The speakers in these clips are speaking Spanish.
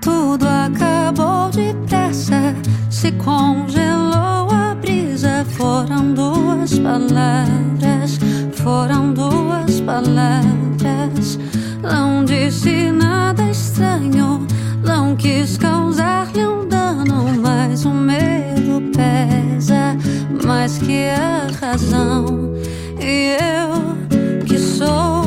Tudo acabou depressa, se congelou a brisa. Foram duas palavras, foram duas palavras. Não disse nada estranho, não quis causar-lhe um dano, mas o medo pesa mais que a razão. E eu que sou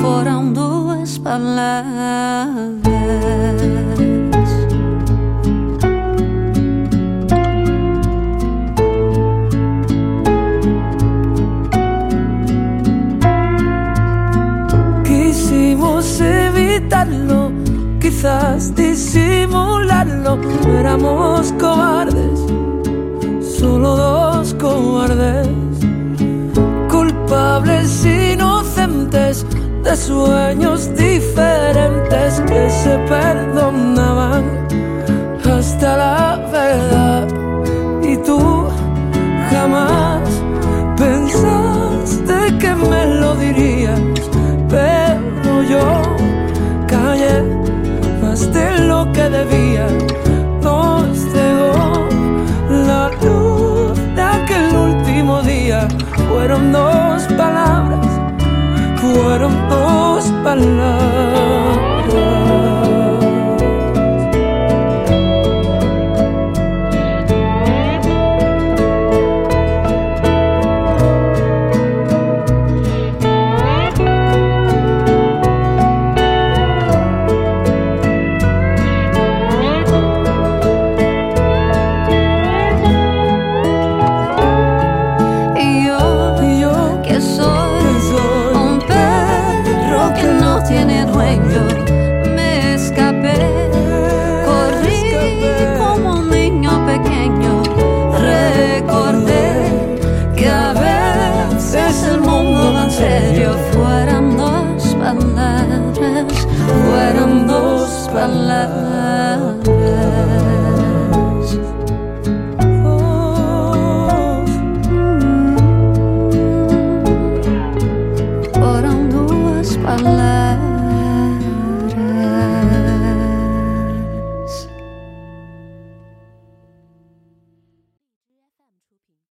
foram duas. Quisimos evitarlo, quizás disimularlo, éramos cobardes, solo dos cobardes, culpables sueños diferentes que se perdonaban hasta la verdad. Y tú jamás pensaste que me lo dirías, pero yo callé más de lo que debía. Nos cegó la luz de aquel último día. Fueron dos palabras, fueron dos palabras.